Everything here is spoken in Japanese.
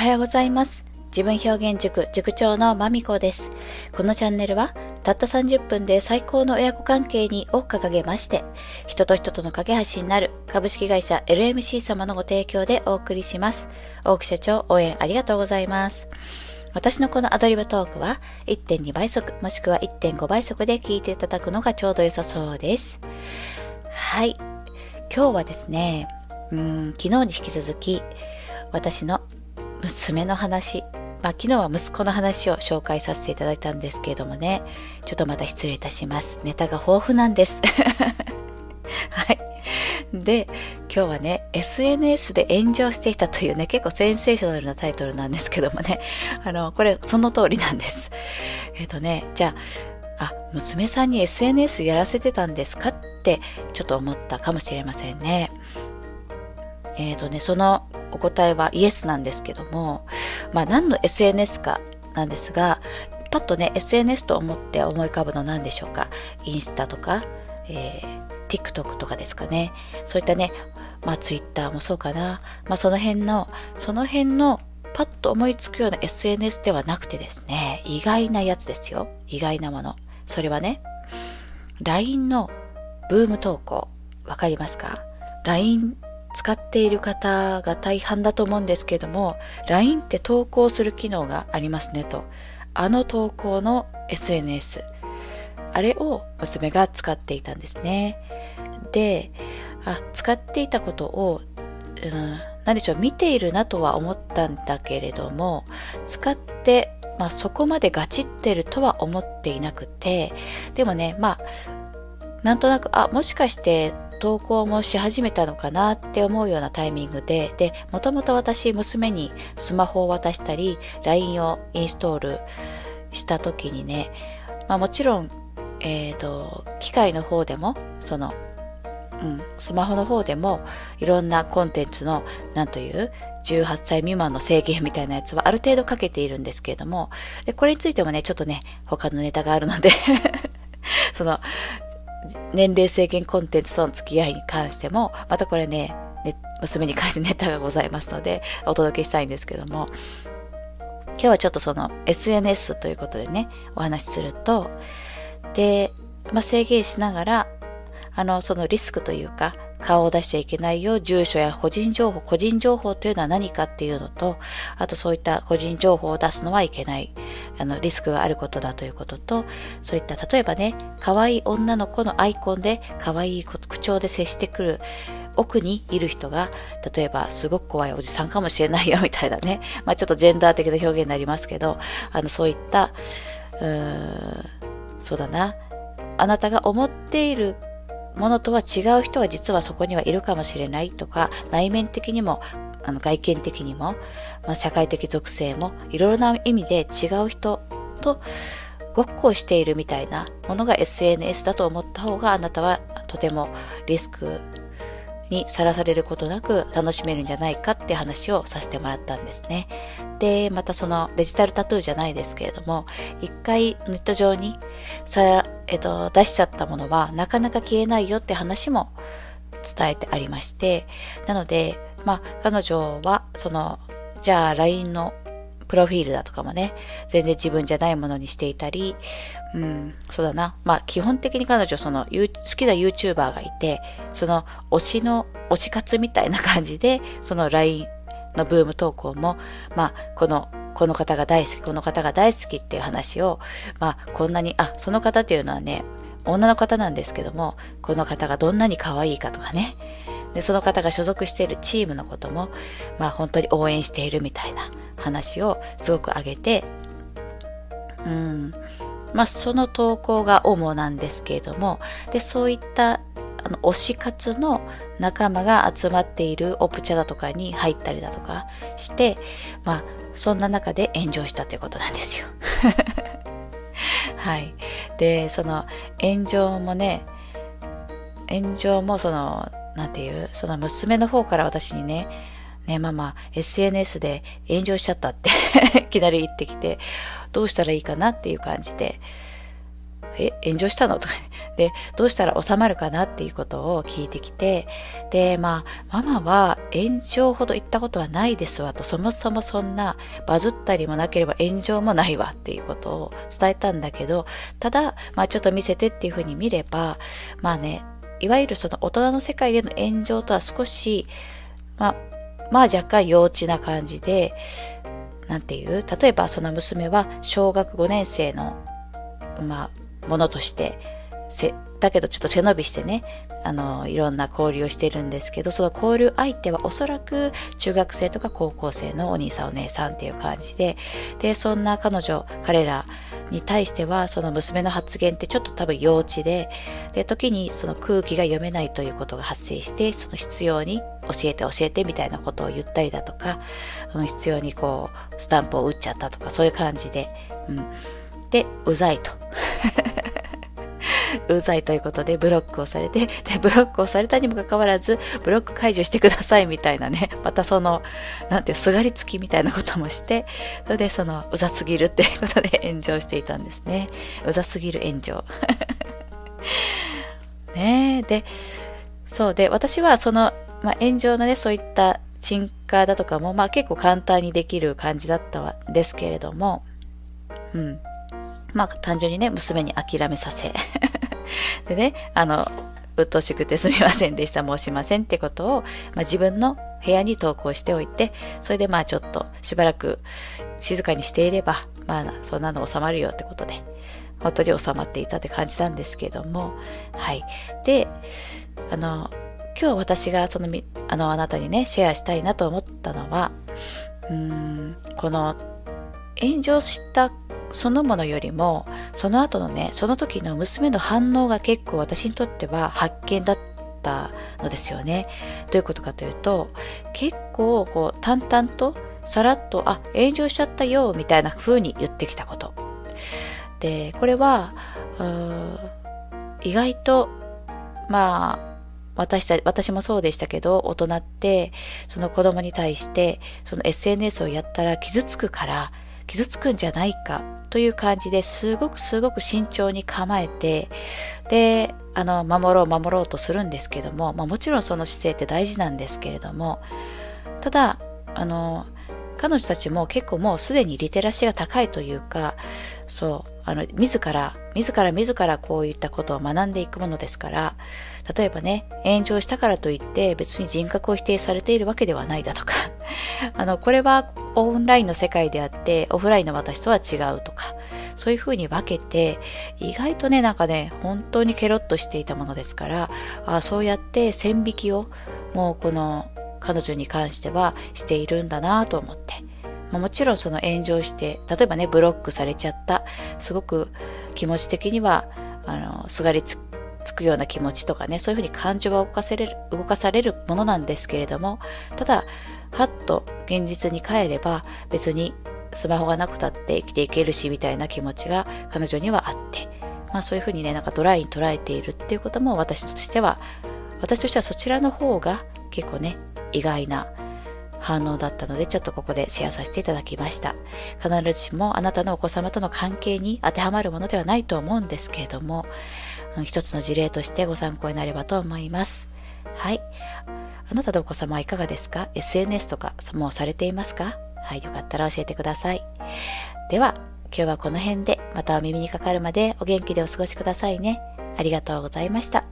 はようございます。自分表現塾塾長のまみこです。このチャンネルはたった30分で最高の親子関係にを掲げまして、人と人との架け橋になる株式会社 LMC 様のご提供でお送りします。大木社長応援ありがとうございます。私のこのアドリブトークは1.2倍速もしくは1.5倍速で聞いていただくのがちょうど良さそうです。はい。今日はですね、うん昨日に引き続き私の娘の話まあ、昨日は息子の話を紹介させていただいたんですけれどもね、ちょっとまた失礼いたします。ネタが豊富なんです。はい。で、今日はね、SNS で炎上していたというね、結構センセーショナルなタイトルなんですけどもね、あの、これ、その通りなんです。えっ、ー、とね、じゃあ、あ、娘さんに SNS やらせてたんですかってちょっと思ったかもしれませんね。えっ、ー、とね、そのお答えはイエスなんですけども、まあ何の SNS かなんですが、パッとね、SNS と思って思い浮かぶの何でしょうか？インスタとか、えー、TikTok とかですかね。そういったね、まあ Twitter もそうかな。まあその辺の、その辺のパッと思いつくような SNS ではなくてですね、意外なやつですよ。意外なもの。それはね、LINE のブーム投稿。わかりますか ?LINE 使っている方が大半だと思うんですけども、LINE って投稿する機能がありますねと。あの投稿の SNS。あれを娘が使っていたんですね。で、あ、使っていたことを、うん、何でしょう、見ているなとは思ったんだけれども、使って、まあそこまでガチってるとは思っていなくて、でもね、まあ、なんとなく、あ、もしかして投稿もし始めたのかなって思うようなタイミングで、で、もともと私、娘にスマホを渡したり、LINE をインストールした時にね、まあもちろん、えっ、ー、と、機械の方でも、その、うん、スマホの方でもいろんなコンテンツの、なんという、18歳未満の制限みたいなやつはある程度かけているんですけれども、でこれについてもね、ちょっとね、他のネタがあるので その、年齢制限コンテンツとの付き合いに関しても、またこれね、娘に関してネタがございますので、お届けしたいんですけども、今日はちょっとその SNS ということでね、お話しすると、で、まあ、制限しながら、あの、そのリスクというか、顔を出しちゃいけないよ、住所や個人情報、個人情報というのは何かっていうのと、あとそういった個人情報を出すのはいけない、あの、リスクがあることだということと、そういった、例えばね、可愛い女の子のアイコンで可愛い口調で接してくる、奥にいる人が、例えばすごく怖いおじさんかもしれないよみたいなね、まあちょっとジェンダー的な表現になりますけど、あの、そういった、うーん、そうだな、あなたが思っているものとは違う人は実はそこにはいるかもしれないとか、内面的にも、あの外見的にも、まあ、社会的属性も、いろいろな意味で違う人とごっこをしているみたいなものが SNS だと思った方があなたはとてもリスクにさらされることなく楽しめるんじゃないかって話をさせてもらったんですね。で、またそのデジタルタトゥーじゃないですけれども、一回ネット上にさ、えっと、出しちゃったものはなかなか消えないよって話も伝えてありまして、なので、まあ、彼女は、その、じゃあ LINE のプロフィールだとかもね、全然自分じゃないものにしていたり、うん、そうだな。まあ、基本的に彼女、その、好きな YouTuber がいて、その、推しの、推し活みたいな感じで、その LINE のブーム投稿も、まあ、この、この方が大好き、この方が大好きっていう話を、まあ、こんなに、あ、その方っていうのはね、女の方なんですけども、この方がどんなに可愛いかとかね、で、その方が所属しているチームのことも、まあ本当に応援しているみたいな話をすごく挙げて、うん、まあその投稿が主なんですけれども、で、そういったあの推し活の仲間が集まっているオプチャだとかに入ったりだとかして、まあそんな中で炎上したということなんですよ。はい。で、その炎上もね、炎上もそのなんていう、その娘の方から私にね、ね、ママ、SNS で炎上しちゃったって いきなり言ってきて、どうしたらいいかなっていう感じで、え、炎上したの？とか、ね、で、どうしたら収まるかなっていうことを聞いてきて、で、まあ、ママは炎上ほど言ったことはないですわと、そもそもそんなバズったりもなければ炎上もないわっていうことを伝えたんだけど、ただ、まあちょっと見せてっていうふうに見れば、まあね、いわゆるその大人の世界での炎上とは少し、まあ、まあ若干幼稚な感じで、なんていう？例えばその娘は小学5年生の、まあ、ものとして、だけどちょっと背伸びしてね、あの、いろんな交流をしてるんですけど、その交流相手はおそらく中学生とか高校生のお兄さんお姉さんっていう感じで、で、そんな彼女、彼らに対しては、その娘の発言ってちょっと多分幼稚で、で、時にその空気が読めないということが発生して、その必要に教えて教えてみたいなことを言ったりだとか、うん、必要にこう、スタンプを打っちゃったとか、そういう感じで、うん。で、うざいと。うざいということでブロックをされて、で、ブロックをされたにもかかわらず、ブロック解除してくださいみたいなね、またその、なんていう、すがりつきみたいなこともして、それでその、うざすぎるっていうことで炎上していたんですね。うざすぎる炎上。ねえで、そうで、私はその、まあ、炎上のね、そういった沈下だとかも、まあ結構簡単にできる感じだったんですけれども、うん。まあ単純にね、娘に諦めさせ。でね、あの、鬱陶しくてすみませんでした、申しませんってことを、まあ、自分の部屋に投稿しておいて、それでまあちょっとしばらく静かにしていれば、まあそんなの収まるよってことで、本当に収まっていたって感じたんですけども、はい。で、あの、今日私がその、あの、あなたにね、シェアしたいなと思ったのは、うーん、この炎上したそのものよりも、その後のね、その時の娘の反応が結構私にとっては発見だったのですよね。どういうことかというと、結構こう淡々とさらっと、あ、炎上しちゃったよ、みたいな風に言ってきたこと。で、これは、意外と、まあ、私た私もそうでしたけど、大人って、その子供に対して、その SNS をやったら傷つくから、傷つくんじゃないかという感じですごくすごく慎重に構えて、で、あの、守ろう守ろうとするんですけども、まあ、もちろんその姿勢って大事なんですけれども、ただ、あの、彼女たちも結構もうすでにリテラシーが高いというか、そう、あの、自ら、自ら自らこういったことを学んでいくものですから、例えばね、炎上したからといって別に人格を否定されているわけではないだとか、あの、これはオンラインの世界であってオフラインの私とは違うとか、そういうふうに分けて、意外とね、なんかね、本当にケロッとしていたものですから、あそうやって線引きをもうこの彼女に関してはしているんだなと思って。もちろんその炎上して、例えばね、ブロックされちゃった、すごく気持ち的には、あの、すがりつつくような気持ちとかね、そういうふうに感情は動かせれる、動かされるものなんですけれども、ただ、はっと現実に帰れば別にスマホがなくたって生きていけるしみたいな気持ちが彼女にはあって、まあそういうふうにね、なんかドライに捉えているっていうことも私としては、私としてはそちらの方が結構ね、意外な反応だったので、ちょっとここでシェアさせていただきました。必ずしもあなたのお子様との関係に当てはまるものではないと思うんですけれども、一つの事例としてご参考になればと思います。はい。あなたのお子様はいかがですか ?SNS とかもうされていますか？はい。よかったら教えてください。では、今日はこの辺でまたお耳にかかるまでお元気でお過ごしくださいね。ありがとうございました。